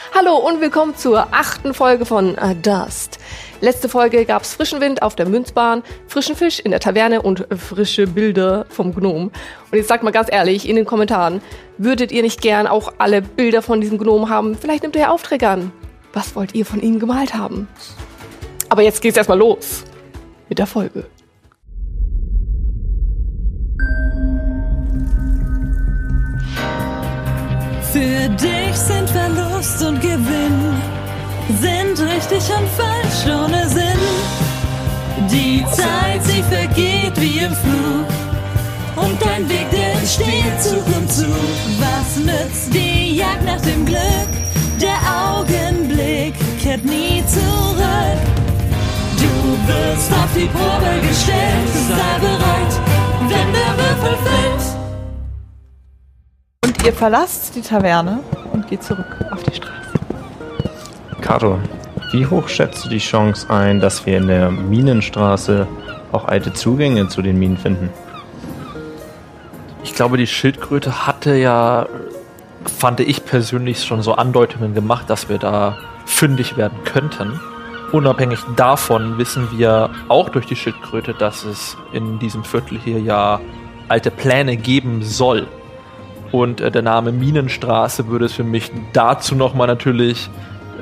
Hallo und willkommen zur achten Folge von uh, Dust. Letzte Folge gab es frischen Wind auf der Münzbahn, frischen Fisch in der Taverne und frische Bilder vom Gnom. Und jetzt sagt mal ganz ehrlich in den Kommentaren, würdet ihr nicht gern auch alle Bilder von diesem Gnom haben? Vielleicht nimmt ihr Aufträge an. Was wollt ihr von ihm gemalt haben? Aber jetzt geht's erstmal los mit der Folge. Für dich sind Verlust und Gewinn, sind richtig und falsch ohne Sinn. Die Zeit, sie vergeht wie im Flug. Und dein Weg, der entsteht Zug um Zug. Was nützt die Jagd nach dem Glück? Der Augenblick kehrt nie zurück. Du wirst auf die Probe gestellt, sei bereit, wenn der Würfel fällt. Und ihr verlasst die Taverne geht zurück auf die Straße. Kato, wie hoch schätzt du die Chance ein, dass wir in der Minenstraße auch alte Zugänge zu den Minen finden? Ich glaube, die Schildkröte hatte ja, fand ich persönlich schon so Andeutungen gemacht, dass wir da fündig werden könnten. Unabhängig davon wissen wir auch durch die Schildkröte, dass es in diesem Viertel hier ja alte Pläne geben soll. Und äh, der Name Minenstraße würde es für mich dazu nochmal natürlich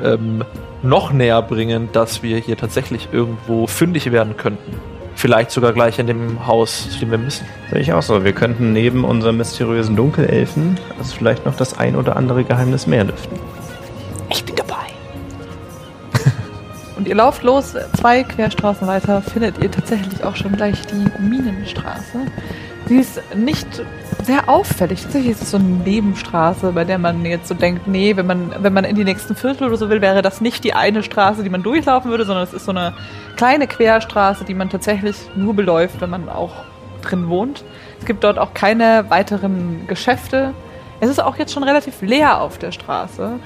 ähm, noch näher bringen, dass wir hier tatsächlich irgendwo fündig werden könnten. Vielleicht sogar gleich in dem Haus, zu dem wir müssen. Sehe ich auch so. Wir könnten neben unserem mysteriösen Dunkelelfen also vielleicht noch das ein oder andere Geheimnis mehr lüften. Ich bin dabei. Und ihr lauft los, zwei Querstraßen weiter, findet ihr tatsächlich auch schon gleich die Minenstraße. Sie ist nicht sehr auffällig. Tatsächlich ist es so eine Nebenstraße, bei der man jetzt so denkt, nee, wenn man, wenn man in die nächsten Viertel oder so will, wäre das nicht die eine Straße, die man durchlaufen würde, sondern es ist so eine kleine Querstraße, die man tatsächlich nur beläuft, wenn man auch drin wohnt. Es gibt dort auch keine weiteren Geschäfte. Es ist auch jetzt schon relativ leer auf der Straße.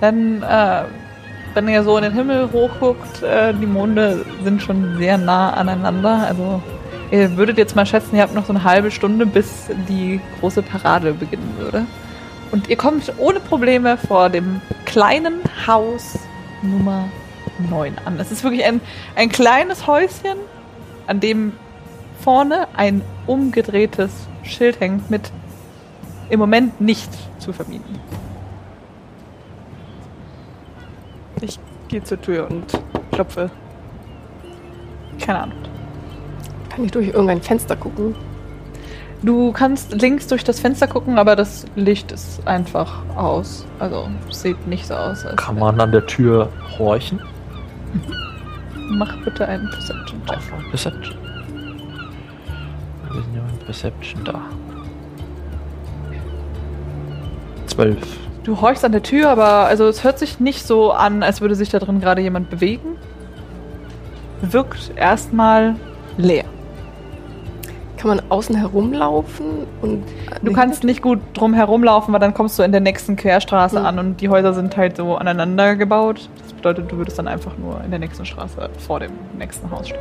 Denn äh, wenn ihr so in den Himmel hochguckt, äh, die Monde sind schon sehr nah aneinander. Also ihr würdet jetzt mal schätzen, ihr habt noch so eine halbe Stunde, bis die große Parade beginnen würde. Und ihr kommt ohne Probleme vor dem kleinen Haus Nummer 9 an. Es ist wirklich ein, ein kleines Häuschen, an dem vorne ein umgedrehtes Schild hängt mit im Moment nicht zu vermieten. Ich gehe zur Tür und klopfe. Keine Ahnung. Kann ich durch irgendein Fenster gucken? Du kannst links durch das Fenster gucken, aber das Licht ist einfach aus. Also sieht nicht so aus. Als Kann man an der Tür horchen? Mach bitte einen Perception Check. Auf Perception. Wir sind ja in Perception da. Zwölf. Du horchst an der Tür, aber also es hört sich nicht so an, als würde sich da drin gerade jemand bewegen. Wirkt erstmal leer. Kann man außen herumlaufen und Du kannst nicht gut drum herumlaufen, weil dann kommst du in der nächsten Querstraße Hm. an und die Häuser sind halt so aneinander gebaut. Das bedeutet, du würdest dann einfach nur in der nächsten Straße vor dem nächsten Haus stehen.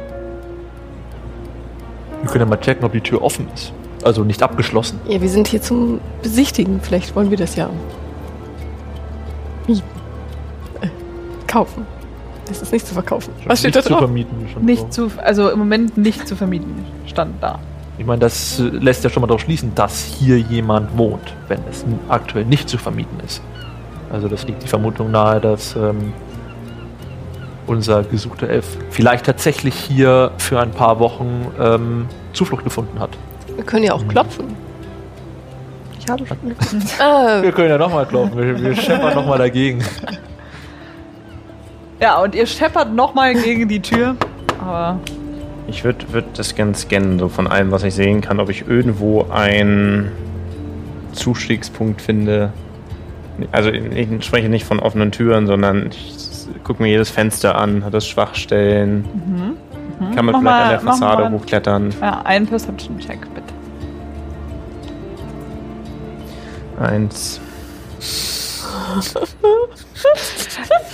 Wir können ja mal checken, ob die Tür offen ist. Also nicht abgeschlossen. Ja, wir sind hier zum Besichtigen. Vielleicht wollen wir das ja mieten. Äh, kaufen. Das ist nicht zu verkaufen. Was steht da nicht zu drauf? vermieten. Schon Nicht so. zu, also im Moment nicht zu vermieten, stand da. Ich meine, das äh, lässt ja schon mal darauf schließen, dass hier jemand wohnt, wenn es aktuell nicht zu vermieten ist. Also das liegt die Vermutung nahe, dass ähm, unser gesuchter Elf vielleicht tatsächlich hier für ein paar Wochen ähm, Zuflucht gefunden hat. Wir können ja auch klopfen. Ich habe schon. Äh, Wir können ja nochmal klopfen, wir, wir scheppern nochmal dagegen. Ja, und ihr scheppert nochmal gegen die Tür. Aber Ich würde würd das gerne scannen, so von allem, was ich sehen kann, ob ich irgendwo einen Zustiegspunkt finde. Also ich spreche nicht von offenen Türen, sondern ich gucke mir jedes Fenster an, hat das Schwachstellen. Kann man Mach vielleicht mal- an der Fassade mal- hochklettern. Ja, ein Perception-Check, bitte. Eins.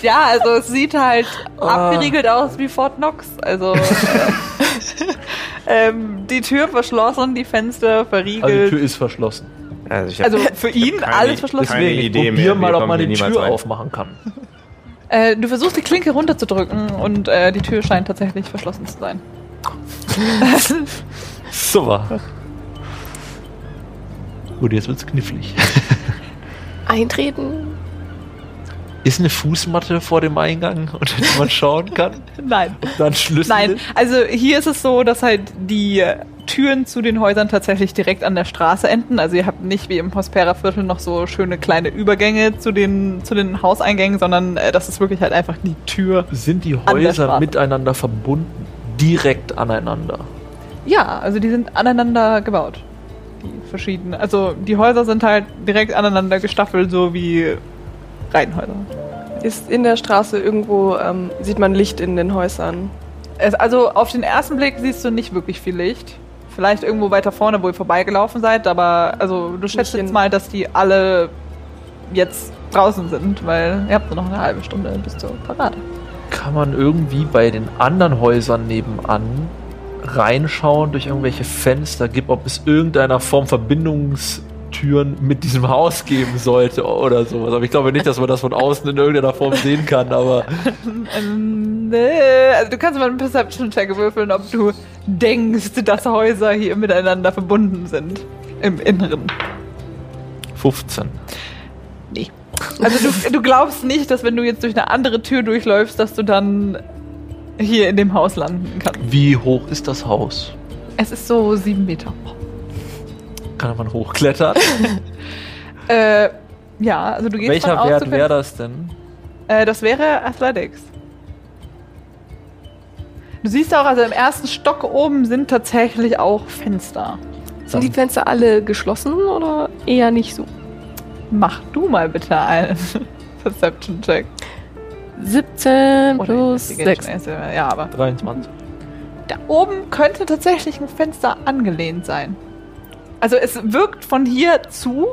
Ja, also es sieht halt abgeriegelt aus wie Fort Knox. Also äh, ähm, die Tür verschlossen, die Fenster Also die verriegelt. Tür ist verschlossen. Also, ich hab Also für ihn keine- alles verschlossen. keine Deswegen, ich Idee probier mehr, mal, ob man die Tür rein. aufmachen kann. Äh, du versuchst die Klinke runterzudrücken und äh, die Tür scheint tatsächlich verschlossen zu sein. Super. Gut, jetzt wird's knifflig. Eintreten. Ist eine Fußmatte vor dem Eingang, unter die man schauen kann? Nein. Ob da ein Schlüssel Nein, ist? also hier ist es so, dass halt die Türen zu den Häusern tatsächlich direkt an der Straße enden. Also ihr habt nicht wie im Hospera-Viertel noch so schöne kleine Übergänge zu den, zu den Hauseingängen, sondern äh, das ist wirklich halt einfach die Tür. Sind die Häuser miteinander verbunden? Direkt aneinander? Ja, also die sind aneinander gebaut. Die verschiedenen. Also die Häuser sind halt direkt aneinander gestaffelt, so wie Reihenhäuser. Ist in der Straße irgendwo, ähm, sieht man Licht in den Häusern. Es, also auf den ersten Blick siehst du nicht wirklich viel Licht. Vielleicht irgendwo weiter vorne, wo ihr vorbeigelaufen seid, aber also du schätzt jetzt mal, dass die alle jetzt draußen sind, weil ihr habt nur noch eine halbe Stunde bis zur Parade. Kann man irgendwie bei den anderen Häusern nebenan reinschauen durch irgendwelche Fenster gibt, ob es irgendeiner Form Verbindungstüren mit diesem Haus geben sollte oder sowas. Aber ich glaube nicht, dass man das von außen in irgendeiner Form sehen kann, aber Ähm, nee, also du kannst mal einen Perception-Check würfeln, ob du denkst, dass Häuser hier miteinander verbunden sind. Im Inneren. 15. Also du, du glaubst nicht, dass wenn du jetzt durch eine andere Tür durchläufst, dass du dann hier in dem Haus landen kannst. Wie hoch ist das Haus? Es ist so sieben Meter. Kann man hochklettern? Äh, ja, also du gehst Welcher von aus, Wert wäre das denn? Äh, das wäre Athletics. Du siehst auch, also im ersten Stock oben sind tatsächlich auch Fenster. Sind die Fenster alle geschlossen oder eher nicht so? Mach du mal bitte einen Perception-Check. 17 Oder plus Investigation 6. ist, Ja, aber 23. da oben könnte tatsächlich ein Fenster angelehnt sein. Also es wirkt von hier zu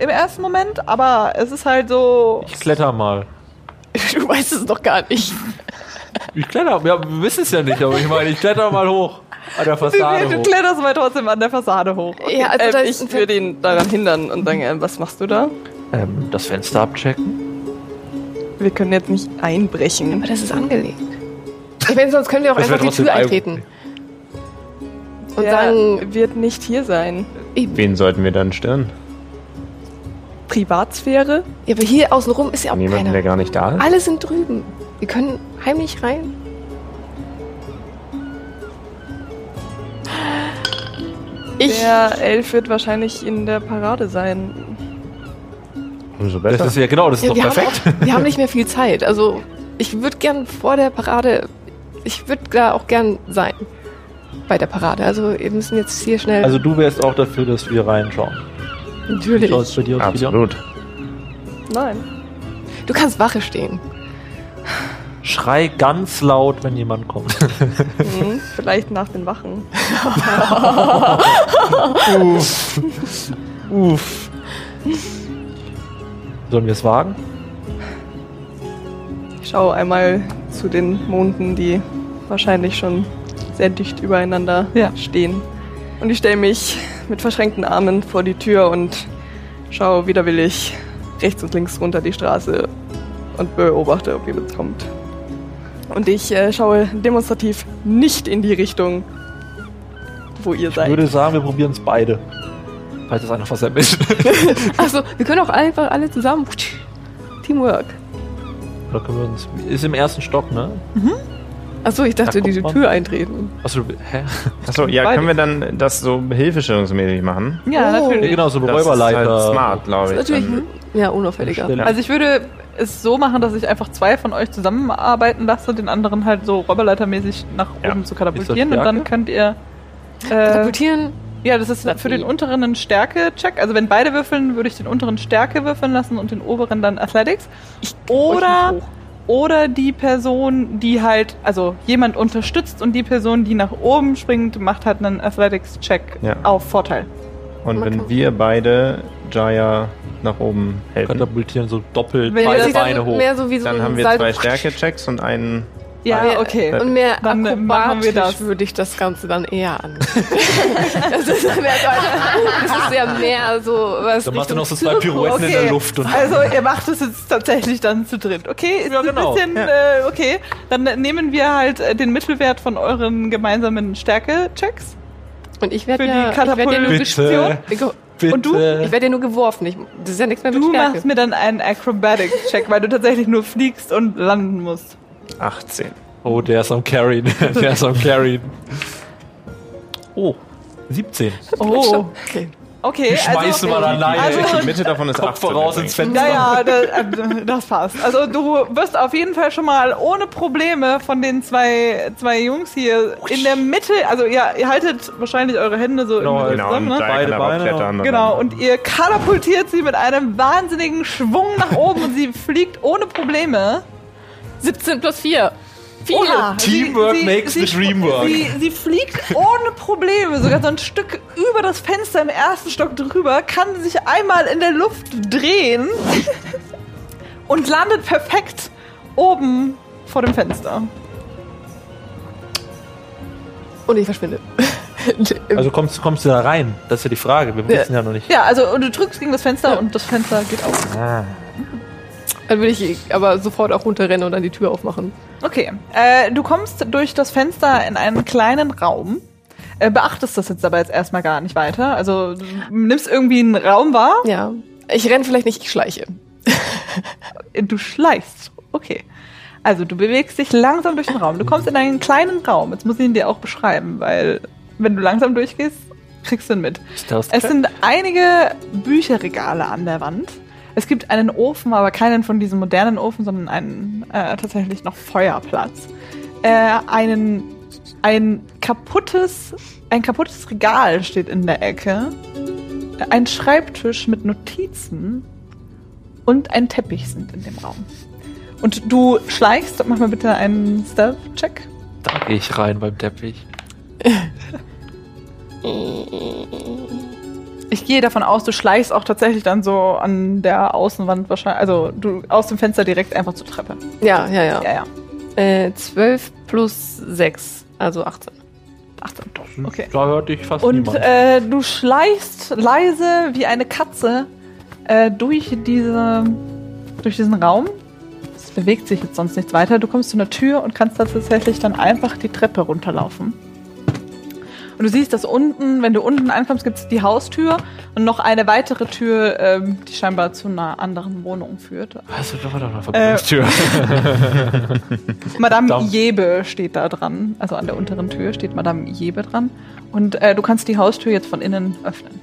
im ersten Moment, aber es ist halt so. Ich kletter mal. Du weißt es doch gar nicht. Ich kletter, ja, wir wissen es ja nicht, aber ich meine, ich kletter mal hoch. An der Du, Fassade du hoch. kletterst mal trotzdem an der Fassade hoch. Ja, also Ähm, ich würde ihn daran hindern und sagen, äh, was machst du da? Ähm, das Fenster abchecken. Wir können jetzt nicht einbrechen. Aber das ist angelegt. Ich meine, sonst können wir auch Das einfach die Tür ein- eintreten. Und Der sagen, wird nicht hier sein. Wen sollten wir dann stören? Privatsphäre? ja, aber hier außenrum ist ja auch Niemanden, der keiner. gar nicht da ist? Alle sind drüben. Wir können heimlich rein. Ich. Der Elf wird wahrscheinlich in der Parade sein. Umso Das besser. ist ja genau, das ist Ja, doch wir, haben perfekt. auch, wir haben nicht mehr viel Zeit. Also, ich würde gern vor der Parade. Ich würde da auch gern sein. Bei der Parade. Also, wir müssen jetzt hier schnell. Also du wärst auch dafür, dass wir reinschauen. natürlich. Wie schaut's bei dir aus? Absolut. Nein. Du kannst Wache stehen. Schrei ganz laut, wenn jemand kommt. Hm, vielleicht nach den Wachen. Uff. Uff. Sollen wir es wagen? Ich schaue einmal zu den Monden, die wahrscheinlich schon sehr dicht übereinander Ja. stehen. Und ich stelle mich mit verschränkten Armen vor die Tür und schaue widerwillig rechts und links runter die Straße und beobachte, ob jemand kommt. Und ich äh, schaue demonstrativ nicht in die Richtung, wo ihr Ich seid. würde sagen, wir probieren es beide. Falls es einer versammelt. Achso, wir können auch einfach alle zusammen. Teamwork. Oder können wir uns. Ist im ersten Stock, ne? Achso, ich dachte, Da diese man. Tür eintreten. Achso, hä? Achso, ja, können wir dann das so hilfestellungsmäßig machen? Ja, Oh. Ja, natürlich. genau, so Das ist halt Räuberleiter. smart, glaube ich. Natürlich, hm? ja, unauffälliger. Stelle. Also ich würde es so machen, dass ich einfach zwei von euch zusammenarbeiten lasse, den anderen halt so räuberleitermäßig nach Ja. oben zu katapultieren und dann könnt ihr äh, Katapultieren. ja, das ist für den unteren ein Stärke-Check. Also wenn beide würfeln, würde ich den unteren Stärke würfeln lassen und den oberen dann Athletics. Oder oder die Person, die halt, also jemand unterstützt und die Person, die nach oben springt, macht halt einen Athletics-Check Ja. auf Vorteil. Und wenn wir beide Jaya nach oben helfen, Katapultieren so doppelt Wenn beide Beine hoch. so so dann haben wir zwei Stärke-Checks und einen. Ja, okay. Und mehr Dann, äh, machen akrobatisch wir das. würde ich das Ganze dann eher an. das ist ja mehr so, ein- das ist ja mehr so was. Dann du Richtung noch so zwei Pirouetten in der Luft. Und also ihr macht es jetzt tatsächlich dann zu dritt. Okay, ist Ja, ein genau. bisschen, Ja. äh, okay. Dann nehmen wir halt äh, den Mittelwert von euren gemeinsamen Stärke-Checks. Und ich werde ja, die ich werd ja nur Bitte. Und du? ich werde ja nur geworfen. Ich, das ist ja nichts mehr mit Du Stärke. machst mir dann einen Acrobatics-Check, weil du tatsächlich nur fliegst und landen musst. 18. oh, der ist am Carryen. der ist am Carryen. Oh, 17. Oh, Okay. okay. Schmeißen wir also, dann rein. also, Die Mitte davon ist Kopf 18. voraus ins Fenster. Ja, ja, das, äh, das passt. Also du wirst auf jeden Fall schon mal ohne Probleme von den zwei, zwei Jungs hier in der Mitte, also ihr, ihr haltet wahrscheinlich eure Hände so Genau, Genau, zusammen, ne? Beide Beine klettern. Genau, und ihr katapultiert sie mit einem wahnsinnigen Schwung nach oben und sie fliegt ohne Probleme. 17 plus 4. Viel. Oha, Teamwork makes the dream work. Sie, sie fliegt ohne Probleme, sogar so ein Stück über das Fenster im ersten Stock drüber, kann sich einmal in der Luft drehen und landet perfekt oben vor dem Fenster. Und ich verschwinde. Also kommst, kommst du da rein? Das ist ja die Frage. Wir Ja. wissen ja noch nicht. Ja, also und du drückst gegen das Fenster und das Fenster geht auf. Ah. Dann würde ich aber sofort auch runterrennen und dann die Tür aufmachen. Okay, äh, du kommst durch das Fenster in einen kleinen Raum. Äh, beachtest das jetzt aber jetzt erstmal gar nicht weiter. Also du nimmst irgendwie einen Raum wahr, Ja. Ich renne vielleicht nicht, ich schleiche. du schleichst. Okay. Also du bewegst dich langsam durch den Raum. Du kommst in einen kleinen Raum. Jetzt muss ich ihn dir auch beschreiben, weil wenn du langsam durchgehst, kriegst du ihn mit. Es sind einige Bücherregale an der Wand. Es gibt einen Ofen, aber keinen von diesen modernen Ofen, sondern einen äh, tatsächlich noch Feuerplatz. Äh, einen, ein kaputtes, ein kaputtes Regal steht in der Ecke. Ein Schreibtisch mit Notizen und ein Teppich sind in dem Raum. Und du schleichst, mach mal bitte einen Stealth-Check. Da gehe ich rein beim Teppich. Ich gehe davon aus, du schleichst auch tatsächlich dann so an der Außenwand wahrscheinlich, also du aus dem Fenster direkt einfach zur Treppe. Ja, ja, ja. Ja, ja. Äh, 12 plus 6, also 18. 18. Okay. Da hörte ich fast Und niemand. äh, du schleichst leise wie eine Katze äh, durch diese, durch diesen Raum. Es bewegt sich jetzt sonst nichts weiter. Du kommst zu einer Tür und kannst da tatsächlich dann einfach die Treppe runterlaufen. Und du siehst, dass unten, wenn du unten ankommst, gibt es die Haustür und noch eine weitere Tür, ähm, die scheinbar zu einer anderen Wohnung führt. also, da war doch eine Äh, Verbindungstür. Madame Verdammt. Jebe steht da dran. Also an der unteren Tür steht Madame Jebe dran. Und äh, du kannst die Haustür jetzt von innen öffnen.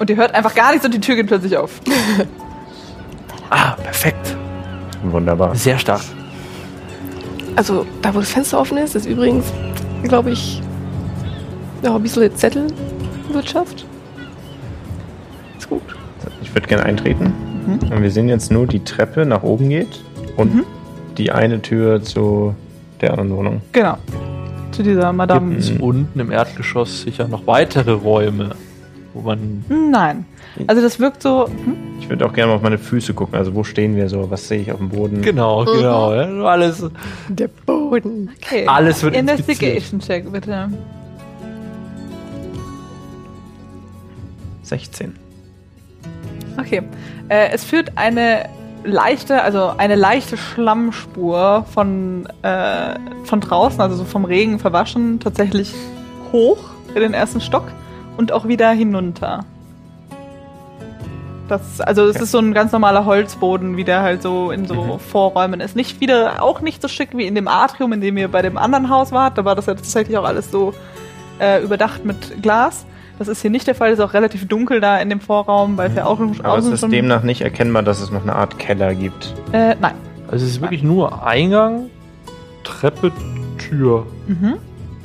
Und ihr hört einfach gar nichts und die Tür geht plötzlich auf. ah, perfekt. Wunderbar. Sehr stark. Also, da wo das Fenster offen ist, ist übrigens, glaube ich, ja, ein bisschen Zettelwirtschaft. Ist gut. Ich würde gerne eintreten. Und wir sehen jetzt nur, die Treppe nach oben geht und Mhm. die eine Tür zu der anderen Wohnung. Genau. Zu dieser Madame. Gibt es Mhm. unten im Erdgeschoss sicher noch weitere Räume, wo man. Nein. Also das wirkt so. Hm? Ich würde auch gerne mal auf meine Füße gucken. Also wo stehen wir so? Was sehe ich auf dem Boden? Genau, genau. ja, Alles, Der Boden. Okay. alles wird Investigation Check, bitte. 16. Okay. Äh, es führt eine leichte, also eine leichte Schlammspur von, äh, von draußen, also so vom Regen verwaschen, tatsächlich hoch in den ersten Stock und auch wieder hinunter. Das, also es Okay. ist so ein ganz normaler Holzboden, wie der halt so in so Mhm. Vorräumen ist. Nicht wieder, auch nicht so schick wie in dem Atrium, in dem ihr bei dem anderen Haus wart. Da war das ja tatsächlich auch alles so äh, überdacht mit Glas. Das ist hier nicht der Fall. Es ist auch relativ dunkel da in dem Vorraum, weil es ja auch Aber es ist schon- demnach nicht erkennbar, dass es noch eine Art Keller gibt. Äh, nein. Also es ist wirklich nur Eingang, Treppe, Tür. Mhm.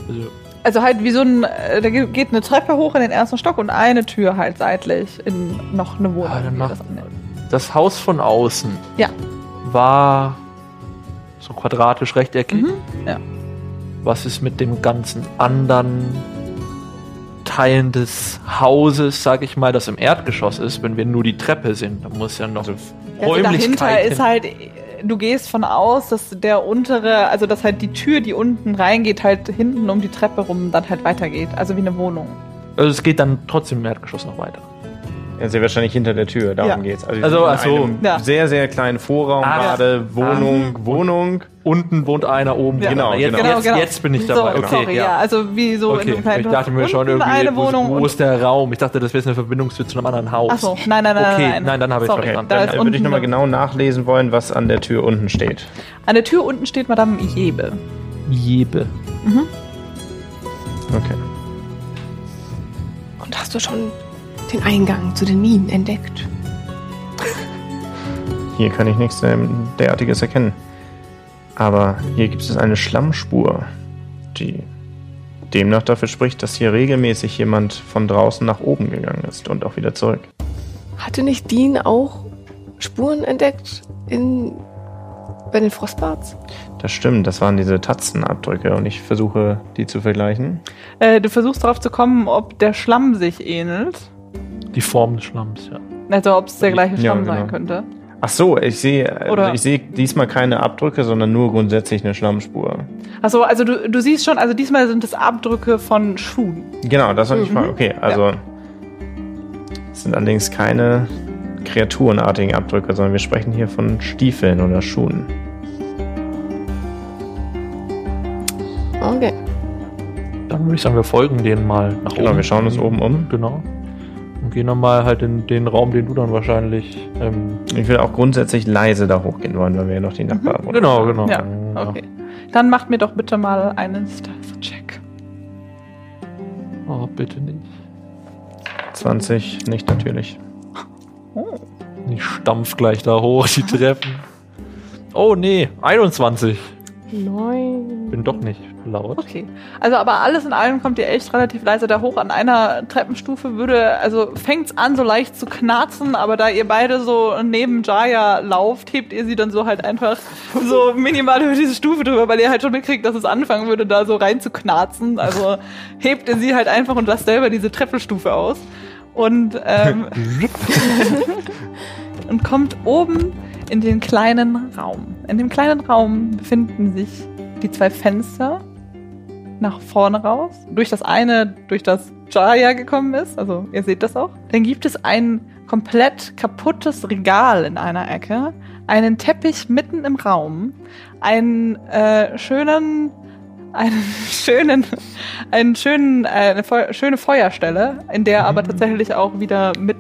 Also, Also halt wie so ein, äh, da ge- geht eine Treppe hoch in den ersten Stock und eine Tür halt seitlich in noch eine Wohnung. ah, dann mach, das. Das Haus von außen Ja. war so quadratisch rechteckig. Mhm, ja. Was ist mit dem ganzen anderen Teilen des Hauses, sag ich mal, das im Erdgeschoss ist, wenn wir nur die Treppe sind? Da muss ja noch Also dahinter hin. ist halt, du gehst von aus, dass der untere, also dass halt die Tür, die unten reingeht, halt hinten um die Treppe rum dann halt weitergeht. Also wie eine Wohnung. Also es geht dann trotzdem im Erdgeschoss noch weiter. Ja, sehr wahrscheinlich hinter der Tür, darum Ja. geht's. Also, Also, sind in ach so. einem Ja. sehr, sehr kleinen Vorraum Ah, gerade, Wohnung, Wohnung. Unten wohnt einer, oben Ja. wohnt Genau, einer. Jetzt, genau. Jetzt, jetzt bin ich dabei. So, okay, sorry, ja. Also wie so Okay, einem kleinen ich dachte mir schon irgendwie, eine wo, Wohnung wo ist der Raum? Ich dachte, das wäre eine Verbindungstür zu einem anderen Haus. Achso, nein, nein, nein, Okay, nein. nein, dann habe ich verstanden. Da Dann ist würde ich nochmal genau nachlesen wollen, was an der Tür unten steht. An der Tür unten steht Madame Jebe. Jebe. Okay. Und hast du schon den Eingang zu den Minen entdeckt? Hier kann ich nichts ähm, derartiges erkennen. Aber hier gibt es eine Schlammspur, die demnach dafür spricht, dass hier regelmäßig jemand von draußen nach oben gegangen ist und auch wieder zurück. Hatte nicht Dean auch Spuren entdeckt in, bei den Frostbarts? Das stimmt, das waren diese Tatzenabdrücke und ich versuche, die zu vergleichen. Äh, du versuchst darauf zu kommen, ob der Schlamm sich ähnelt. Die Form des Schlamms, ja. Also ob es der gleiche Ja, Schlamm genau. sein könnte. Ach so, ich sehe, also Oder- ich sehe diesmal keine Abdrücke, sondern nur grundsätzlich eine Schlammspur. Achso, also du, du siehst schon, also diesmal sind es Abdrücke von Schuhen. Genau, das wollte ich Mhm. fragen. Okay, also es sind allerdings keine kreaturenartigen Abdrücke, sondern wir sprechen hier von Stiefeln oder Schuhen. Okay. Dann würde ich sagen, wir folgen denen mal nach oben. Genau, wir schauen uns oben um. Genau. Und gehen dann mal halt in den Raum, den du dann wahrscheinlich. Ähm, Ich will auch grundsätzlich leise da hochgehen wollen, weil wir ja noch die Nachbarn genau, genau. Ja, okay. Dann macht mir doch bitte mal einen Stealth-Check. Oh, bitte nicht. 20, nicht natürlich. Oh. Ich stampf gleich da hoch, die Treppen. Oh nee, 21. Neun. Bin doch nicht laut. Okay. Also, aber alles in allem kommt ihr echt relativ leise da hoch. An einer Treppenstufe würde, also fängt's an so leicht zu knarzen, aber da ihr beide so neben Jaya lauft, hebt ihr sie dann so halt einfach so minimal über diese Stufe drüber, weil ihr halt schon mitkriegt, dass es anfangen würde, da so rein zu knarzen. Also hebt ihr sie halt einfach und lasst selber diese Treppenstufe aus. Und, ähm, und kommt oben in den kleinen Raum. In dem kleinen Raum befinden sich die zwei Fenster nach vorne raus. Durch das eine, durch das Jaya gekommen ist. Also ihr seht das auch. Dann gibt es ein komplett kaputtes Regal in einer Ecke. Einen Teppich mitten im Raum. Einen äh, schönen einen schönen, einen schönen, äh, eine Feu schöne Feuerstelle, in der aber tatsächlich auch wieder mit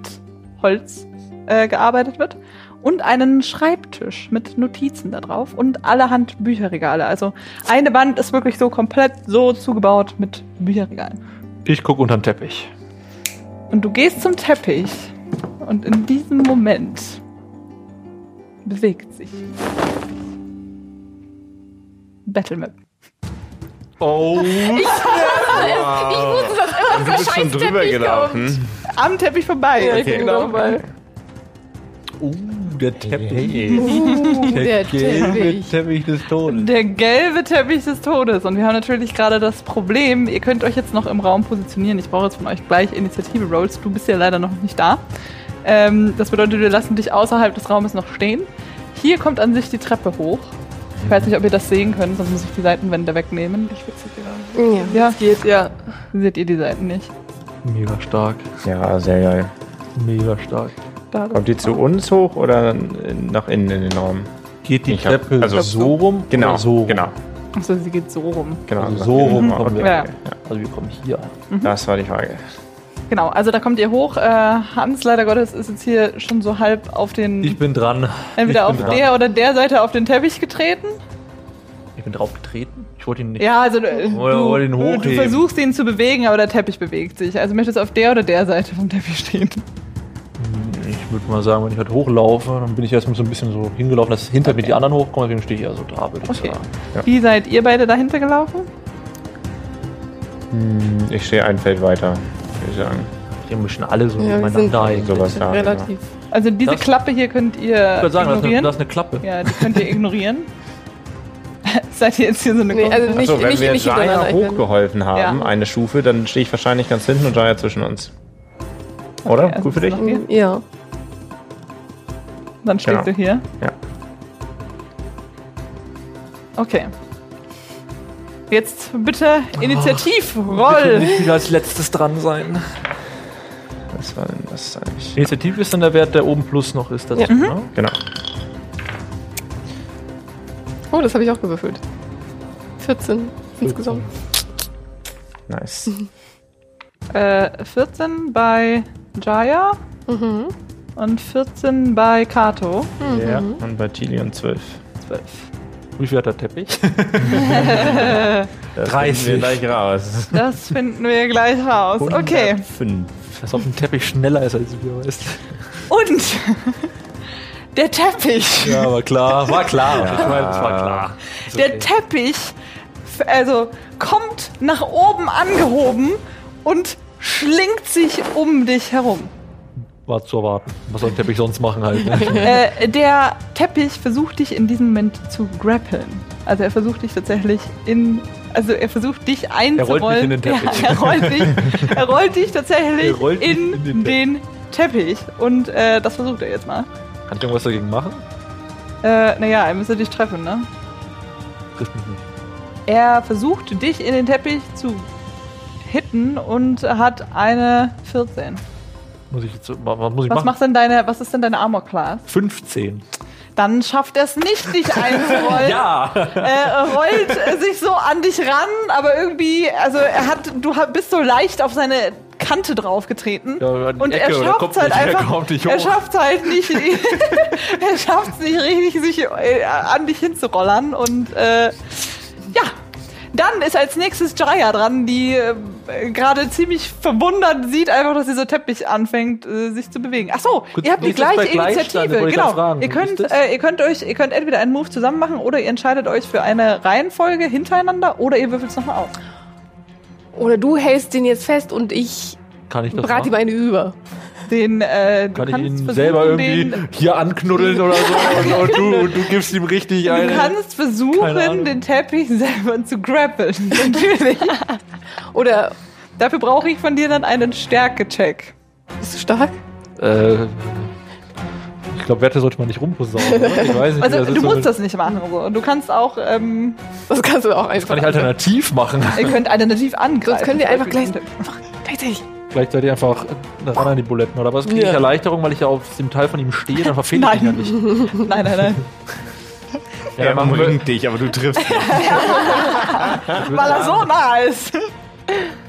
Holz äh, gearbeitet wird. Und einen Schreibtisch mit Notizen da drauf und allerhand Bücherregale. Also eine Wand ist wirklich so komplett so zugebaut mit Bücherregalen. Ich gucke unter den Teppich. Und du gehst zum Teppich und in diesem Moment bewegt sich Battlemap. Oh. Ich wusste, dass immer du bist schon drüber gelaufen. Am Teppich vorbei. Ja, ich Okay. bin dabei. Uh, der Teppich. Uh, der gelbe Teppich. Teppich des Todes. Der gelbe Teppich des Todes. Und wir haben natürlich gerade das Problem, ihr könnt euch jetzt noch im Raum positionieren. Ich brauche jetzt von euch gleich Initiative-Rolls. Du bist ja leider noch nicht da. Ähm, das bedeutet, wir lassen dich außerhalb des Raumes noch stehen. Hier kommt an sich die Treppe hoch. Ich weiß nicht, ob ihr das sehen könnt, sonst muss ich die Seitenwände wegnehmen. Ich sie gerade. Ja, Ja. geht, ja. Seht ihr die Seiten nicht? Mega stark. Ja, sehr geil. Mega stark. Da. Kommt die zu uns hoch oder nach innen in den Raum? Geht die Ich hab- Treppe also so rum? Genau, Oder so rum? genau, Achso, sie geht so rum. genau. Also so rum Okay, kommen wir. Ja. Also wir kommen hier. Das war die Frage. Genau, also da kommt ihr hoch. Äh, Hans, leider Gottes, ist jetzt hier schon so halb auf den. Ich bin dran. entweder ich auf bin dran. der oder der Seite auf den Teppich getreten. Ich bin drauf getreten. Ich wollte ihn nicht. Ja, also äh, Oder du, du hochheben. versuchst ihn zu bewegen, aber der Teppich bewegt sich. Also möchtest du auf der oder der Seite vom Teppich stehen? Ich würde mal sagen, wenn ich halt hochlaufe, dann bin ich erstmal so ein bisschen so hingelaufen, dass hinter mir die anderen hochkommen, deswegen stehe ich ja so da, würde ich Okay. sagen. Ja. Wie seid ihr beide dahinter gelaufen? Hm, Ich stehe ein Feld weiter, würde ich sagen. Die mischen alle so Ja, nebeneinander. eigentlich. sowas da, relativ Also diese Das- Klappe hier könnt ihr Ich würde sagen, das ist, eine, ignorieren. das ist eine Klappe. ja, die könnt ihr ignorieren. Seid ihr jetzt hier so eine Nee, also nicht, Achso, wenn nicht, wir nicht Jaya ich hochgeholfen haben, Ja. eine Stufe, dann stehe ich wahrscheinlich ganz hinten und Jaya zwischen uns. Oder? also Gut für dich? Ja. Dann stehst Genau. du hier. Ja. Okay. Jetzt bitte Initiativ, Ich will roll! nicht wieder als letztes dran sein. Was war denn das eigentlich? Initiativ ist dann der Wert, der oben plus noch ist. Dazu, Ja. ne? Genau. Oh, das habe ich auch gewürfelt. 14 insgesamt. Nice. Äh, 14 bei Jaya Mhm. Und 14 bei Kato. Ja. Und bei Tilion 12. 12. Wie viel hat der Teppich? Das 30. finden wir gleich raus. Das finden wir gleich raus. Okay. 5. Als ob ein Teppich schneller ist als wir, weißt Und der Teppich. Ja, aber klar. War klar. Ja. Ich meine, es war klar. Ist Der okay. Teppich also kommt nach oben angehoben und schlingt sich um dich herum. War zu erwarten. Was soll ein Teppich sonst machen halt? Ne? Äh, der Teppich versucht dich in diesem Moment zu grappeln. Also er versucht dich tatsächlich in. Also er versucht dich einzurollen. rollt mich in den Teppich. Ja, er, rollt dich, er rollt dich tatsächlich Er rollt in, in den den, Teppich. Und äh, das versucht er jetzt mal. Kann ich irgendwas dagegen machen? Äh, naja, er müsste dich treffen, ne? Trifft mich nicht. Er versucht dich in den Teppich zu hitten und hat eine 14. Muss ich jetzt, was muss ich Was machen? macht denn deine, was ist denn deine Armor Class? 15. Dann schafft er es nicht, dich einzurollen. Ja! Er rollt sich so an dich ran, aber irgendwie, also er hat, du bist so leicht auf seine Kante draufgetreten. Ja, und Ecke, er da schafft es halt nicht- er einfach. nicht er schafft halt nicht. er schafft es nicht richtig, sich äh, an dich hinzurollern. Und äh, dann ist als nächstes Jaya dran, die äh, gerade ziemlich verwundert sieht einfach, dass dieser Teppich anfängt, äh, sich zu bewegen. Ach so, Gut, ihr habt die gleiche? Initiative. Genau. Ihr könnt, äh, ihr könnt euch, ihr könnt entweder einen Move zusammen machen oder ihr entscheidet euch für eine Reihenfolge hintereinander oder ihr würfelt es nochmal aus. Oder du hältst den jetzt fest und ich Kann ich das brate ihm eine über. Den, äh, du Kann ich kannst ihn versuchen, selber irgendwie den, hier anknuddeln oder so und, und, du, und du gibst ihm richtig Du eine. kannst Keine versuchen, den Teppich selber zu grappeln. Natürlich. Oder Dafür brauche ich von dir dann einen Stärke-Check. bist du stark? Äh, ich glaube, Werte sollte man nicht rumposaunen. Ich weiß nicht, Also das ist du so musst eine- das nicht machen. So. Du kannst auch, ähm, Das kannst du auch einfach. Kann ich alternativ machen. ihr könnt alternativ angreifen. Sonst können wir einfach gleich. Einfach gleichzeitig. Gleichzeitig einfach ran an die Buletten. Oder was kriege ich Ja. Erleichterung, weil ich ja auf dem Teil von ihm stehe, dann verfehle ich ihn ja Nein. nicht. Nein, nein, nein. Ja, Er wir, umringt dich, aber du triffst nicht. Weil er so nah ist.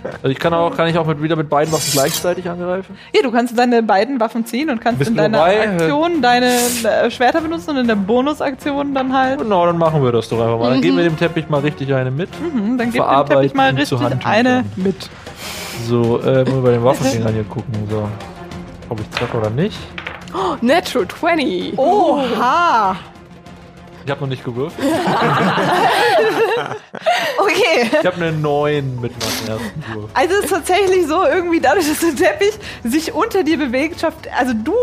also ich kann auch, kann ich auch mit, wieder mit beiden Waffen gleichzeitig angreifen? Ja, du kannst deine beiden Waffen ziehen und kannst in deiner dabei? Aktion deine äh, Schwerter benutzen und in der Bonusaktion dann halt. Genau, dann machen wir das doch einfach mal. Dann geben wir dem Teppich mal richtig eine mit. Mhm, dann gib dem Verarbeiten Teppich mal richtig eine mit. So, äh, muss ich bei den Waffendingern hier gucken. So. Ob ich treffe oder nicht. Natural 20. Oha! Ich habe noch nicht gewürfelt. Okay. Ich habe eine 9 mit meinem ersten Wurf. Also es ist tatsächlich so, irgendwie dadurch, dass der Teppich sich unter dir bewegt, schafft, also du,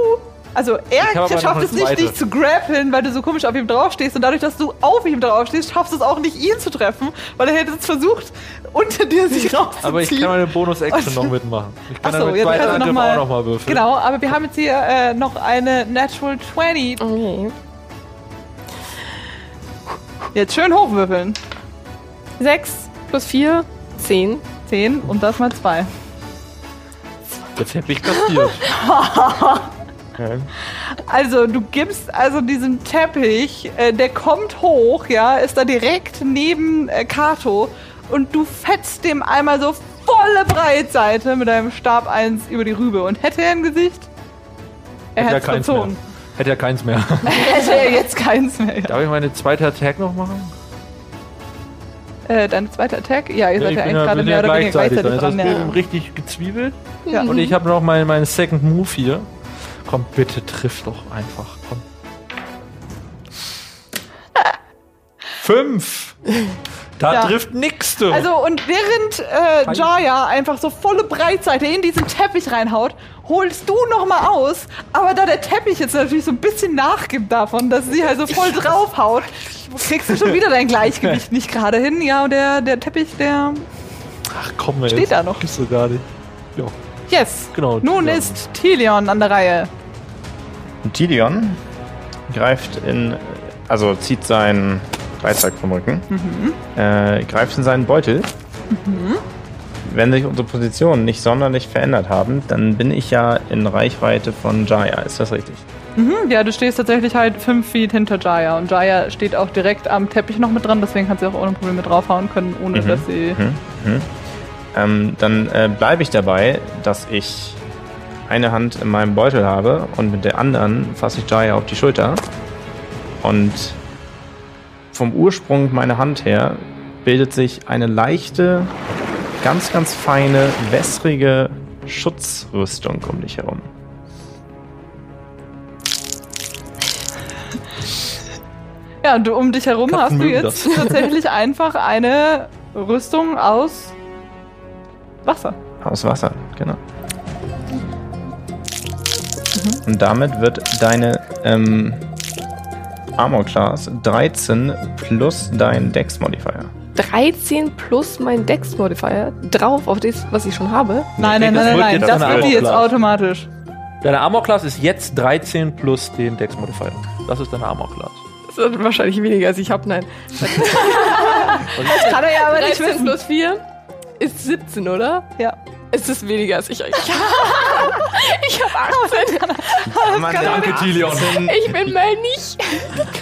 also er Ich schafft es nicht, dich zu grappeln, weil du so komisch auf ihm draufstehst und dadurch, dass du auf ihm draufstehst, schaffst du es auch nicht, ihn zu treffen, weil er hätte es versucht, unter dir sich rauszuziehen. Aber ich kann meine Bonus-Action noch mitmachen. Ich kann Ach so, dann mit jetzt zweiter kannst du noch mal- auch noch mal würfeln. Genau, aber wir haben jetzt hier äh, noch eine Natural 20. Okay. Jetzt schön hochwürfeln. 6 plus 4, 10. 10 und das mal 2. Der Teppich kassiert. Also, du gibst also diesen Teppich, äh, der kommt hoch, ja, ist da direkt neben äh, Kato und du fetzt dem einmal so volle Breitseite mit deinem Stab 1 über die Rübe. Und hätte er ein Gesicht? Er Hätte keins verzogen. mehr. Hätte ja keins mehr. Hätte er jetzt keins mehr. Ja. Darf ich meine zweite Attack noch machen? Äh, dein zweiter Attack? Ja, ihr seid ich ja eigentlich gerade mehr oder weniger gleichzeitig gleichzeitig dran. Das ist Ja. richtig gezwiebelt. Ja. Und ich habe noch meinen mein Second Move hier. Komm, bitte triff doch einfach. Komm. Fünf! Da Ja. trifft nix, du. Also und während äh, Jaya einfach so volle Breitseite in diesen Teppich reinhaut, holst du noch mal aus. Aber da der Teppich jetzt natürlich so ein bisschen nachgibt davon, dass sie halt so voll draufhaut, kriegst du schon wieder dein Gleichgewicht nicht gerade hin. Ja, und der, der Teppich, der... Ach komm, ey, steht da noch. Gibt's doch gar nicht. Ja. Yes. Genau, Nun Tilion. ist Tilion an der Reihe. Und Tilion greift in, also zieht seinen Dreizack vom Rücken, äh, greift in seinen Beutel. Wenn sich unsere Positionen nicht sonderlich verändert haben, dann bin ich ja in Reichweite von Jaya. Ist das richtig? Hm, ja, du stehst tatsächlich halt fünf Feet hinter Jaya. Und Jaya steht auch direkt am Teppich noch mit dran, deswegen kann sie auch ohne Probleme draufhauen können, ohne Mhm. dass sie... Ähm, dann äh, bleibe ich dabei, dass ich eine Hand in meinem Beutel habe und mit der anderen fasse ich Jaya auf die Schulter. Und vom Ursprung meiner Hand her bildet sich eine leichte, ganz, ganz feine, wässrige Schutzrüstung um dich herum. Ja, und du, um dich herum Katzen hast du jetzt tatsächlich einfach eine Rüstung aus Wasser. Aus Wasser, genau. Und damit wird deine ähm, Armor Class 13 plus dein Dex Modifier. 13 plus mein Dex-Modifier drauf auf das, was ich schon habe. Nein, nein, das nein, nein, wird nein. Das wird die jetzt automatisch. Deine Armor-Class ist jetzt 13 plus den Dex-Modifier. Das ist deine Armor-Class. Das ist wahrscheinlich weniger als ich habe, nein. Kann er ja aber nicht 13 wissen. plus 4 ist 17, oder? Ja. Es ist weniger als ich eigentlich habe. ich habe 18. Kann man, Danke, denn Tilion. 18, Ich bin mal nicht.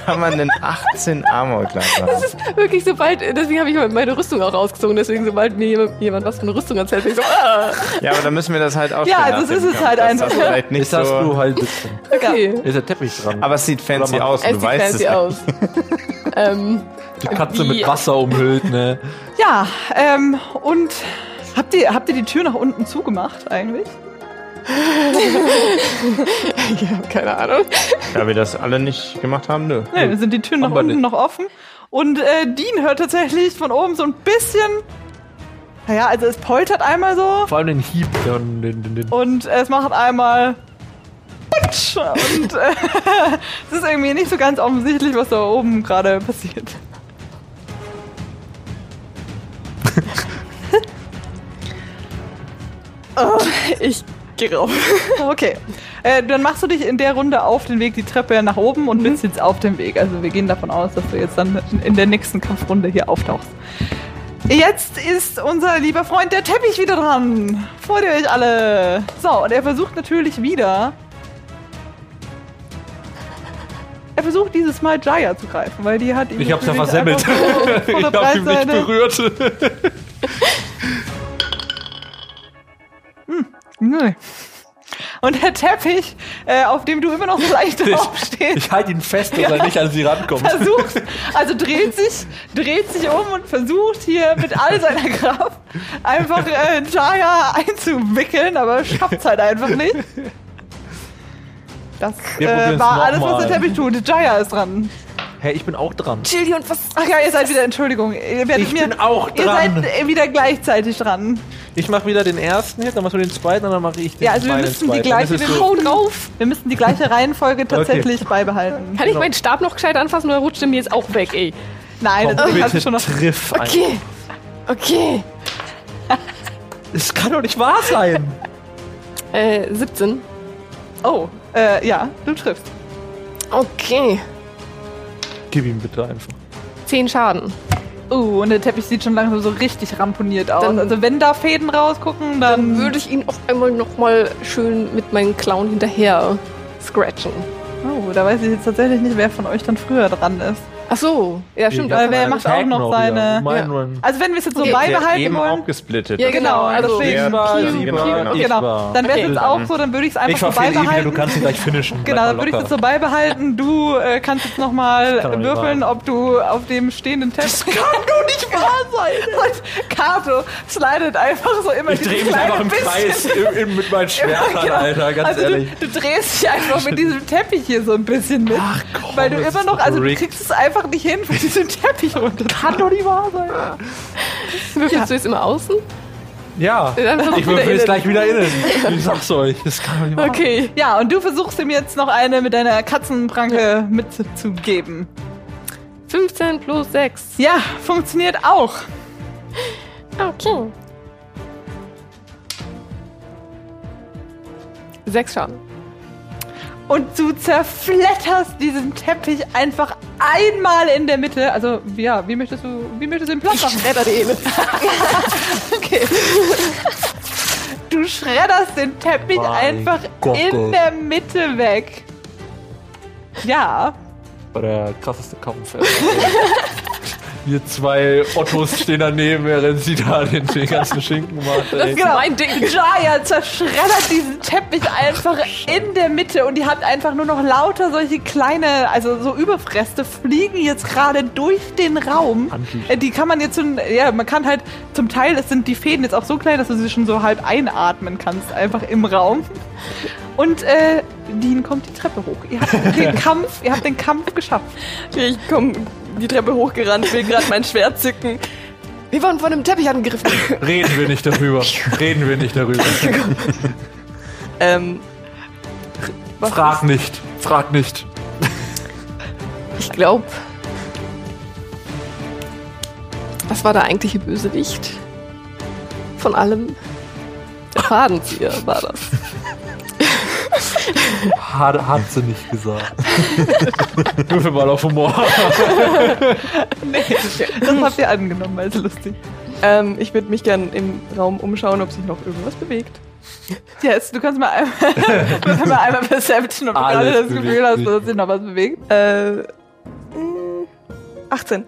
kann man denn 18 Armor Class haben? Wirklich, sobald, deswegen habe ich meine Rüstung auch rausgezogen. Deswegen, sobald mir jemand, jemand was von Rüstung erzählt, bin ich so, ah, Ja, aber dann müssen wir das halt auch Ja, also es ist es halt einfach. Vielleicht nicht Jetzt hast so, du halt 17. okay. Ist der Teppich dran. aber es sieht fancy aus Es du sieht weißt fancy es. aus. ähm, die Katze wie- mit Wasser umhüllt, ne? Ja, ähm, und habt ihr, habt ihr die Tür nach unten zugemacht eigentlich? ich habe keine Ahnung. Da wir das alle nicht gemacht haben, nö. Nee, dann sind die Türen nach unten nicht. noch offen. Und äh, Dean hört tatsächlich von oben so ein bisschen. Naja, also es poltert einmal so Vor allem den Hieb. Den, den, den, den. und es macht einmal. Putsch! Und äh, es ist irgendwie nicht so ganz offensichtlich, was da oben gerade passiert. Ich gehe rauf. Okay. Äh, dann machst du dich in der Runde auf den Weg die Treppe nach oben und bist jetzt auf dem Weg. Also wir gehen davon aus, dass du jetzt dann in der nächsten Kampfrunde hier auftauchst. Jetzt ist unser lieber Freund der Teppich wieder dran. Freut ihr euch alle. So, und er versucht natürlich wieder. Er versucht dieses Mal Jaya zu greifen, weil die hat ihn Ich hab's ja versemmelt. so Ich hab ihn nicht berührt. Nö. Und der Teppich, äh, auf dem du immer noch so leicht draufstehst, Ich halte ihn fest, dass er nicht an sie rankommt. versucht, also dreht sich, dreht sich um und versucht hier mit all seiner Kraft einfach äh, Jaya einzuwickeln, aber schafft's halt einfach nicht. Das äh, war alles, was der. Teppich tut. Jaya ist dran. Hey, ich bin auch dran. Chili und was? Ach ja, ihr seid wieder, Entschuldigung. Ihr werdet Ich mir, bin auch Ihr dran. seid äh, wieder gleichzeitig dran. Ich mache wieder den ersten Hit, dann machst du den zweiten und dann mache ich den Ja, also wir müssen die gleiche, ist wir so- müssen, drauf. wir müssen die gleiche Reihenfolge tatsächlich beibehalten. Kann ich meinen Stab noch gescheit anfassen oder rutscht er mir jetzt auch weg, ey? Nein, Komm, das bitte schon noch. triff. Okay. Okay. Es kann doch nicht wahr sein. Äh, 17. Oh, äh, ja, du triffst. Okay. Gib ihm bitte einfach. 10 Schaden. Uh, und der Teppich sieht schon langsam so richtig ramponiert aus. Dann- also wenn da Fäden rausgucken, dann... Dann würde ich ihn auch einmal nochmal schön mit meinen Klauen hinterher scratchen. Oh, da weiß ich jetzt tatsächlich nicht, wer von euch dann früher dran ist. Ach so. Ja, stimmt. Weil wer macht auch noch seine- Ja. Also wenn wir es jetzt so Okay. Beibehalten eben wollen... auch gesplittet. Ja, genau. Also deswegen- Ich war, sie war, genau. ich genau, war. dann wäre es jetzt auch so, dann würde ich es einfach Ich so beibehalten. du kannst ihn gleich finishen. Genau, dann würde ich das locker. so beibehalten. Du äh, kannst jetzt nochmal kann würfeln, ob du auf dem stehenden Teppich... Das kann doch nicht wahr sein! Und K Otto slidet einfach so immer Ich drehe mich einfach im bisschen. Kreis im, im, mit meinen Schwertern, Genau. Alter, ganz also ehrlich. Du, du drehst dich einfach mit diesem Teppich hier so ein bisschen mit. Ach komm, weil du immer noch, also du kriegst es einfach nicht hin, von diesem Teppich runter. Kann doch nicht wahr sein. Würfelst du jetzt immer außen? Ja, ich würfel jetzt gleich wieder innen. Ich sag's euch, das kann doch nicht wahr. Okay. Ja, und du versuchst ihm jetzt noch eine mit deiner Katzenpranke mitzugeben. 15 plus 6. Ja, funktioniert auch. Okay. Sechs Schaden. Und du zerfletterst diesen Teppich einfach einmal in der Mitte. Also, ja, wie möchtest du, wie möchtest du den Platz machen? Schredder den. Okay. Du schredderst den Teppich Mein einfach Gott, in ey. der Mitte weg. Ja. War der krasseste Kampf. Wir zwei Ottos stehen daneben, während sie da den, den ganzen Schinken macht. Ey. ist mein Ding. Jaya zerschreddert diesen Teppich einfach in der Mitte und ihr habt einfach nur noch lauter solche kleine, also so Überreste fliegen jetzt gerade durch den Raum. Anti. Äh, Die kann man jetzt, so, ja, man kann halt, zum Teil es sind die Fäden jetzt auch so klein, dass du sie schon so halb einatmen kannst, einfach im Raum. Und äh, Dean kommt die Treppe hoch. Ihr habt den Kampf, ihr habt den Kampf geschafft. Ich komme die Treppe hochgerannt, will gerade mein Schwert zücken. Wir wurden von einem Teppich angegriffen. Reden wir nicht darüber. Reden wir nicht darüber. Ähm, was Frag nicht. Frag nicht. Ich glaube. Was war der eigentliche Bösewicht? Von allem. Der Fadenzieher war das. Hat, hat sie nicht gesagt. Würfel mal auf Humor. Nee, das habt ihr angenommen, weil es lustig. Ähm, ich würde mich gern im Raum umschauen, ob sich noch irgendwas bewegt. Yes, du kannst mal einmal, du kannst mal einmal Perception, ob du Alles gerade das Gefühl hast, dass sich noch was bewegt. Äh, mh, 18.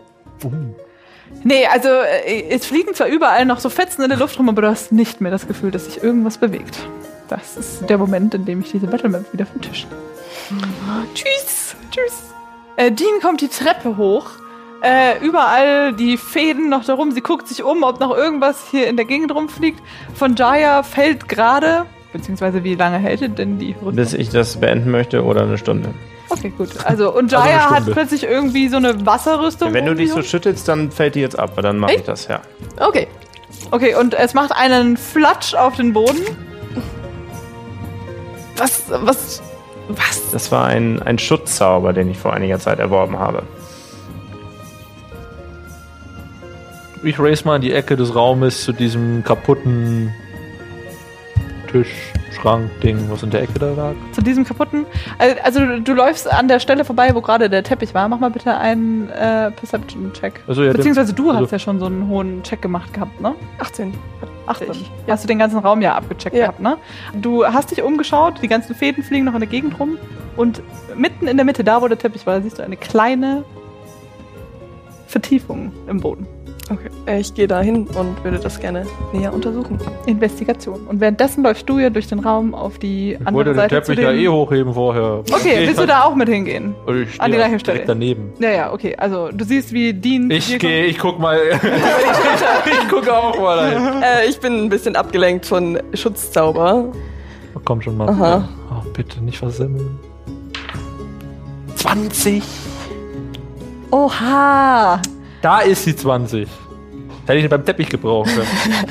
Nee, also äh, es fliegen zwar überall noch so Fetzen in der Luft rum, aber du hast nicht mehr das Gefühl, dass sich irgendwas bewegt. Das ist der Moment, in dem ich diese Battlemap wieder vom Tisch nehme. Tschüss, tschüss. Äh, Dean kommt die Treppe hoch. Äh, überall die Fäden noch darum. Sie guckt sich um, ob noch irgendwas hier in der Gegend rumfliegt. Von Jaya fällt gerade, beziehungsweise wie lange hält denn die Rüstung? Bis ich das beenden möchte oder eine Stunde. Okay, gut. Also, und Also Jaya hat Stunde. plötzlich irgendwie so eine Wasserrüstung. Wenn du dich so schüttelst, dann fällt die jetzt ab, aber dann mache ich das, ja. Okay. Okay, und es macht einen Flatsch auf den Boden. Was, was, was? Das war ein, ein Schutzzauber, den ich vor einiger Zeit erworben habe. Ich race mal in die Ecke des Raumes zu diesem kaputten Tisch, Schrank, Ding, was in der Ecke da lag. Zu diesem kaputten. Also, du, du läufst an der Stelle vorbei, wo gerade der Teppich war. Mach mal bitte einen äh, Perception-Check. Also, ja, Beziehungsweise du also- hast ja schon so einen hohen Check gemacht gehabt, ne? 18. 18. Ich- Hast du den ganzen Raum ja abgecheckt Ja. gehabt, ne? Du hast dich umgeschaut, die ganzen Fäden fliegen noch in der Gegend rum. Und mitten in der Mitte, da wo der Teppich war, siehst du eine kleine Vertiefung im Boden. Okay. Äh, ich gehe da hin und würde das gerne näher untersuchen. Investigation. Und währenddessen läufst du ja durch den Raum auf die Ich andere wollte den Seite Teppich ja eh hochheben vorher. Okay, willst du da auch mit hingehen? Und ich an die gleiche direkt Stelle? daneben. Ja, ja, okay. Also du siehst, wie Dean... Ich gehe, ich guck mal. ich gucke auch mal rein. Äh, ich bin ein bisschen abgelenkt von Schutzzauber. Oh, komm schon mal. Aha. Oh, bitte nicht versemmeln. 20. Oha! Da ist die 20. Hätte ich beim Teppich gebraucht.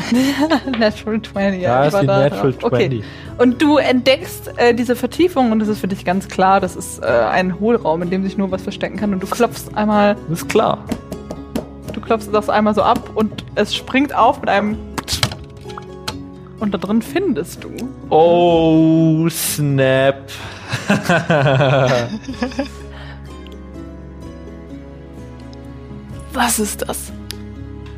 Natural 20, ja. Da ich ist war die da Natural drauf. Okay. 20. Und du entdeckst äh, diese Vertiefung und es ist für dich ganz klar, das ist äh, ein Hohlraum, in dem sich nur was verstecken kann. Und du klopfst einmal, Das ist klar. du klopfst das einmal so ab und es springt auf mit einem und da drin findest du Oh, snap. Was ist das?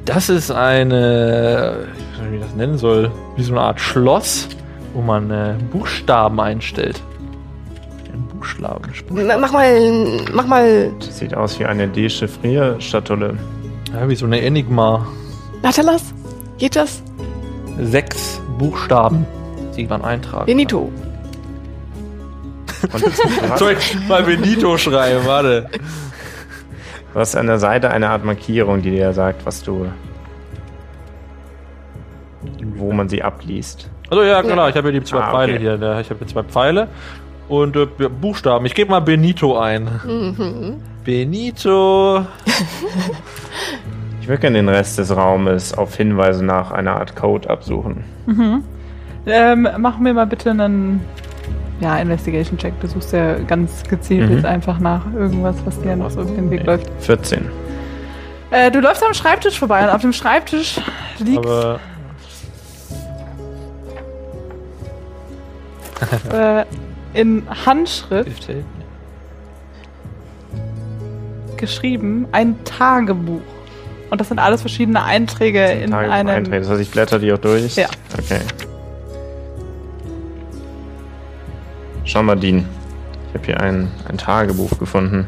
Das ist eine, ich weiß nicht, wie ich das nennen soll, wie so eine Art Schloss, wo man äh, Buchstaben einstellt. Ein Buchstaben. Ma- Mach mal, mach mal, Das sieht aus wie eine Dechiffrierschatulle. Ja, wie so eine Enigma. Natalas? Geht das? Sechs Buchstaben, die man eintragen. Benito. Und Soll hast, ich mal Benito schreiben, warte. Du hast an der Seite eine Art Markierung, die dir sagt, was du wo man sie abliest. Also ja, klar, ich habe ja die zwei Ah, Pfeile okay. hier. ne? Ich habe hier zwei Pfeile und äh, Buchstaben. Ich gebe mal Benito ein. Mhm. Benito. Ich würde gerne den Rest des Raumes auf Hinweise nach einer Art Code absuchen. Ähm, mach mir mal bitte einen ja, Investigation-Check. Du suchst ja ganz gezielt Mhm. jetzt einfach nach irgendwas, was dir noch so über den Weg läuft. 14. Äh, du läufst am Schreibtisch vorbei und auf dem Schreibtisch liegt Aber äh, in Handschrift geschrieben ein Tagebuch. Und das sind alles verschiedene Einträge in einem. Einträge. Das heißt, ich blätter die auch durch? Ja. Okay. Schau mal, Dean. Ich habe hier ein, ein Tagebuch gefunden.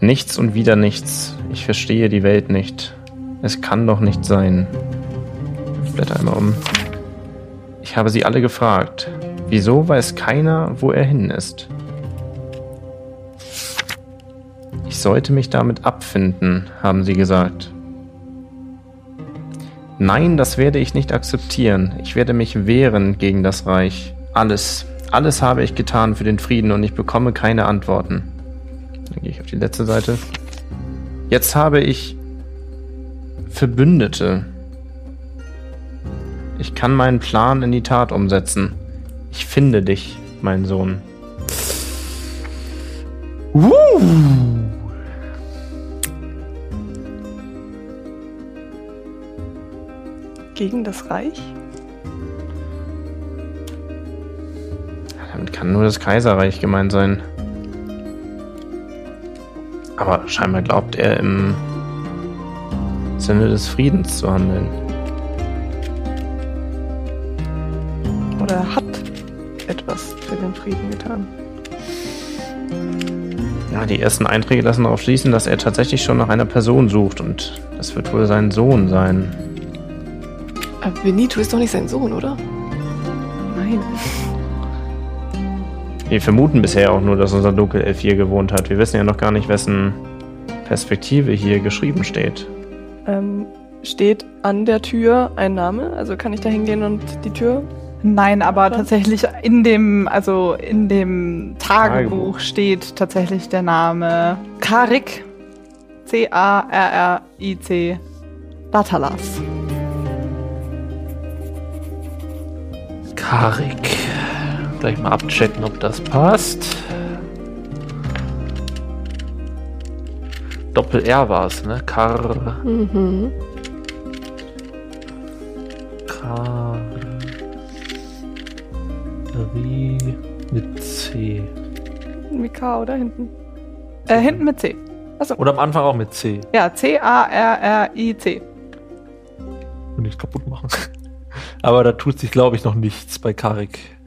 Nichts und wieder nichts. Ich verstehe die Welt nicht. Es kann doch nicht sein. Ich blätter einmal um. Ich habe sie alle gefragt. Wieso weiß keiner, wo er hin ist? Ich sollte mich damit abfinden, haben sie gesagt. Nein, das werde ich nicht akzeptieren. Ich werde mich wehren gegen das Reich. Alles, alles habe ich getan für den Frieden und ich bekomme keine Antworten. Dann gehe ich auf die letzte Seite. Jetzt habe ich Verbündete. Ich kann meinen Plan in die Tat umsetzen. Ich finde dich, mein Sohn. Gegen das Reich? Kann nur das Kaiserreich gemeint sein. Aber scheinbar glaubt er im Sinne des Friedens zu handeln. Oder er hat etwas für den Frieden getan? Ja, die ersten Einträge lassen darauf schließen, dass er tatsächlich schon nach einer Person sucht und das wird wohl sein Sohn sein. Aber Benito ist doch nicht sein Sohn, oder? Nein. Wir vermuten bisher auch nur, dass unser Dunkelelf hier gewohnt hat. Wir wissen ja noch gar nicht, wessen Perspektive hier geschrieben steht. Ähm, steht an der Tür ein Name? Also kann ich da hingehen und die Tür? Nein, aber tatsächlich in dem, also in dem Tagebuch, Tagebuch. steht tatsächlich der Name Karik. C-A-R-R-I-C. Datalas. Karik. Gleich mal abchecken, ob das passt. Doppel-R war es, ne? Kar. Mhm. Kar. Mit C. Mit K oder hinten? Äh, hinten mit C. Oder am Anfang auch mit C. Ja, C-A-R-R-I-C. Und nichts kaputt machen. Aber da tut sich, glaube ich, noch nichts bei Karik.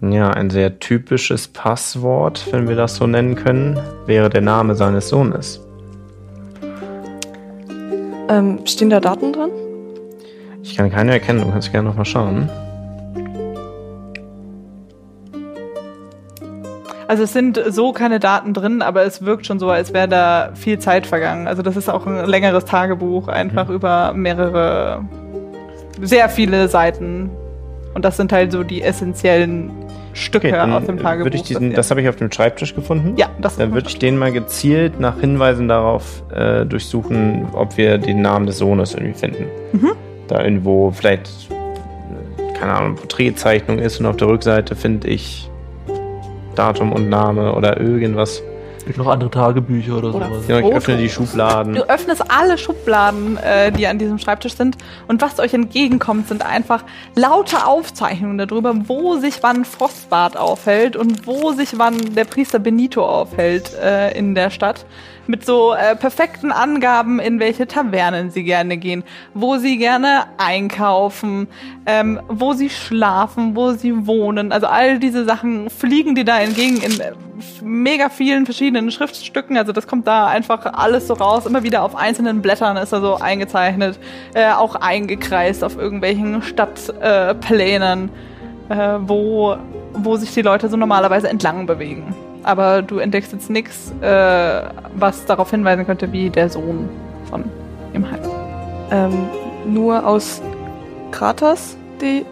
Ja, ein sehr typisches Passwort, wenn wir das so nennen können, wäre der Name seines Sohnes. Ähm, stehen da Daten dran? Ich kann keine erkennen, du kannst gerne nochmal schauen. Also es sind so keine Daten drin, aber es wirkt schon so, als wäre da viel Zeit vergangen. Also das ist auch ein längeres Tagebuch, einfach über mehrere, sehr viele Seiten. Und das sind halt so die essentiellen Stücke dann aus dem Tagebuch. ich diesen, das habe ich auf dem Schreibtisch gefunden. ja, das Dann würde ich den mal gezielt nach Hinweisen darauf äh, durchsuchen, ob wir den Namen des Sohnes irgendwie finden. Mhm. Da irgendwo vielleicht, äh, keine Ahnung, Porträtzeichnung ist und auf der Rückseite finde ich Datum und Name oder irgendwas. Noch andere Tagebücher oder, Oder sowas. Ja, ich öffne die Schubladen. Du öffnest alle Schubladen, äh, die an diesem Schreibtisch sind. Und was euch entgegenkommt, sind einfach laute Aufzeichnungen darüber, wo sich wann Frostbart aufhält und wo sich wann der Priester Benito aufhält äh, in der Stadt. Mit so äh, perfekten Angaben, in welche Tavernen sie gerne gehen, wo sie gerne einkaufen, ähm, wo sie schlafen, wo sie wohnen. Also all diese Sachen fliegen dir da entgegen in äh, mega vielen verschiedenen Schriftstücken. Also das kommt da einfach alles so raus. Immer wieder auf einzelnen Blättern ist er so eingezeichnet, äh, auch eingekreist auf irgendwelchen Stadtplänen, äh, äh, wo, wo sich die Leute so normalerweise entlang bewegen. Aber du entdeckst jetzt nichts, äh, was darauf hinweisen könnte, wie der Sohn von ihm Hals. Ähm, nur aus Kraters, die.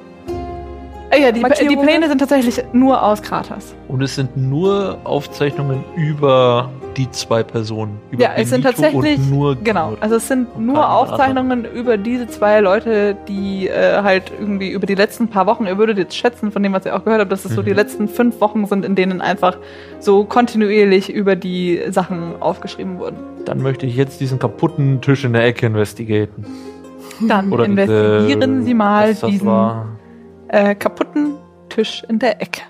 Äh, ja, die, die? Pläne sind tatsächlich nur aus Kraters. Und es sind nur Aufzeichnungen über die zwei Personen. Über Ja, es sind Benito tatsächlich, und nur genau, also es sind nur Aufzeichnungen über diese zwei Leute, die äh, halt irgendwie über die letzten paar Wochen, ihr würdet jetzt schätzen von dem, was ihr auch gehört habt, dass es so Mhm. die letzten fünf Wochen sind, in denen einfach so kontinuierlich über die Sachen aufgeschrieben wurden. Dann möchte ich jetzt diesen kaputten Tisch in der Ecke investigaten. Dann Oder investigieren diese- Sie mal diesen äh, kaputten Tisch in der Ecke.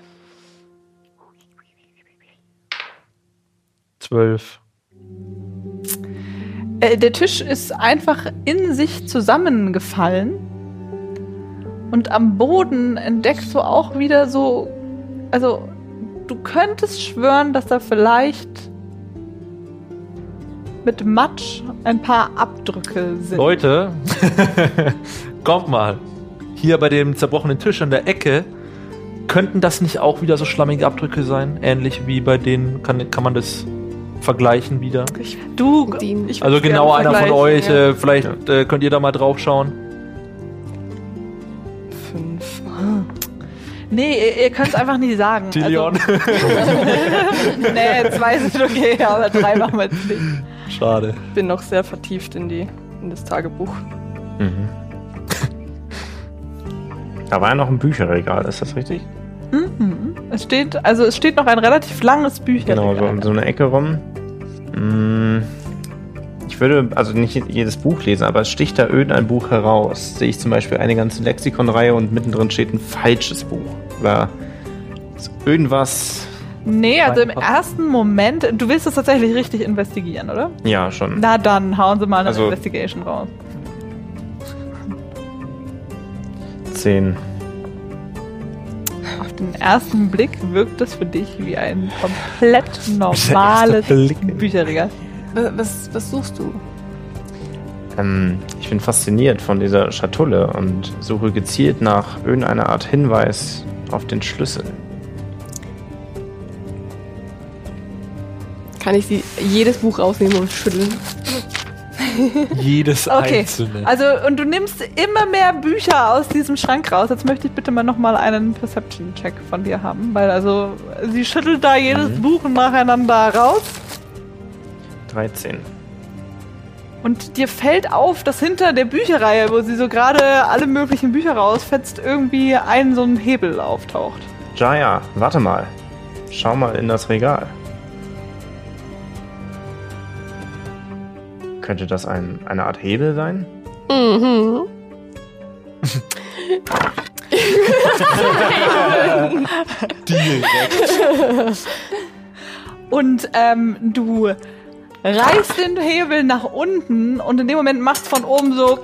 Zwölf. Äh, der Tisch ist einfach in sich zusammengefallen. Und am Boden entdeckst du auch wieder so. Also, du könntest schwören, dass da vielleicht mit Matsch ein paar Abdrücke sind. Leute, kommt mal. Hier bei dem zerbrochenen Tisch an der Ecke könnten das nicht auch wieder so schlammige Abdrücke sein? Ähnlich wie bei denen, kann, kann man das vergleichen wieder? Du, Die, Ich Also genau einer von euch, vergleichen, äh, vielleicht äh, könnt ihr da mal drauf schauen. ja. Fünf. nee, ihr, ihr könnt es einfach nicht sagen. Tilion. Also, nee, zwei sind okay, aber drei machen wir jetzt nicht. Schade. Ich bin noch sehr vertieft in, die, in das Tagebuch. Mhm. Da war ja noch ein Bücherregal, ist das richtig? Mhm. Es steht, also es steht noch ein relativ langes Bücherregal. Genau, so um so eine Ecke rum. Mm, Ich würde also nicht jedes Buch lesen, aber es sticht da irgendein Buch heraus. Sehe ich zum Beispiel eine ganze Lexikonreihe und mittendrin steht ein falsches Buch. Oder irgendwas. Nee, also im ersten Moment, du willst es tatsächlich richtig investigieren, oder? Ja, schon. Na dann, hauen Sie mal eine Also- Investigation raus. Zehn. Den ersten Blick wirkt es für dich wie ein komplett normales. Bücherregal. Wa- was, was suchst du? Ähm, ich bin fasziniert von dieser Schatulle und suche gezielt nach irgendeiner Art Hinweis auf den Schlüssel. Kann ich sie jedes Buch rausnehmen und schütteln? Jedes Okay, einzelne. also und du nimmst immer mehr Bücher aus diesem Schrank raus. Jetzt möchte ich bitte mal nochmal einen Perception-Check von dir haben, weil also sie schüttelt da jedes Mhm. Buch nacheinander raus 13. und dir fällt auf, dass hinter der Bücherreihe, wo sie so gerade alle möglichen Bücher rausfetzt, irgendwie ein so ein Hebel auftaucht. Jaya, warte mal. Schau mal in das Regal. Könnte das ein, eine Art Hebel sein? Mhm. Und ähm, du reißt den Hebel nach unten und in dem Moment macht von oben so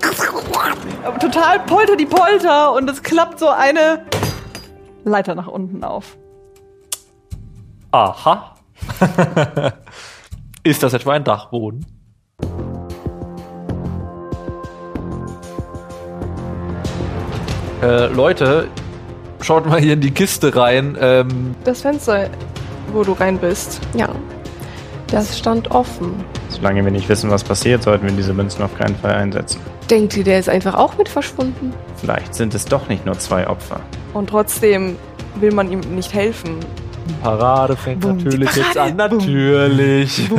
total polter die Polter und es klappt so eine Leiter nach unten auf. Aha. Ist das etwa ein Dachboden? Äh, Leute, schaut mal hier in die Kiste rein. Ähm, Das Fenster, wo du rein bist. Ja. Das stand offen. Solange wir nicht wissen, was passiert, sollten wir diese Münzen auf keinen Fall einsetzen. Denkt ihr, der ist einfach auch mit verschwunden? Vielleicht sind es doch nicht nur zwei Opfer. Und trotzdem will man ihm nicht helfen. Parade fängt Bum, natürlich jetzt Parade. an. Natürlich.